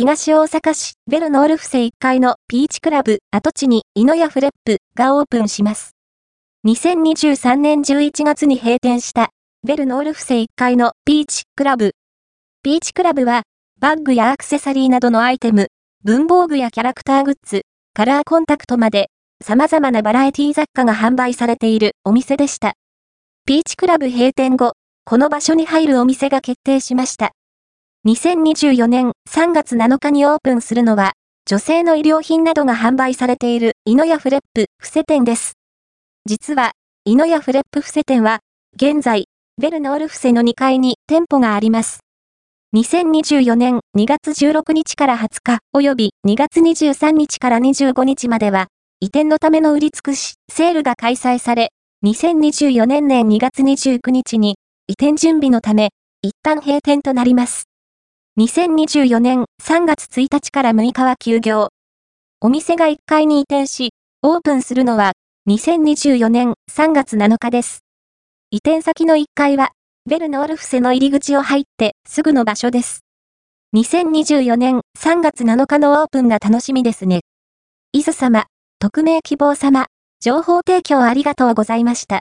東大阪市ベルノールフセ1階のピーチクラブ跡地にイノヤフレップがオープンします。2023年11月に閉店したベルノールフセ1階のピーチクラブ。ピーチクラブはバッグやアクセサリーなどのアイテム、文房具やキャラクターグッズ、カラーコンタクトまで様々なバラエティ雑貨が販売されているお店でした。ピーチクラブ閉店後、この場所に入るお店が決定しました。2024年3月7日にオープンするのは、女性の衣料品などが販売されているイノヤフレップ伏せ店です。実は、イノヤフレップ伏せ店は、現在、ベルノール伏せの2階に店舗があります。2024年2月16日から20日及び2月23日から25日までは、移転のための売り尽くし、セールが開催され、2024年年2月29日に、移転準備のため、一旦閉店となります。2024年3月1日から6日は休業。お店が1階に移転し、オープンするのは、2024年3月7日です。移転先の1階は、ベルノールフセの入り口を入ってすぐの場所です。2024年3月7日のオープンが楽しみですね。伊豆様。匿名希望様、情報提供ありがとうございました。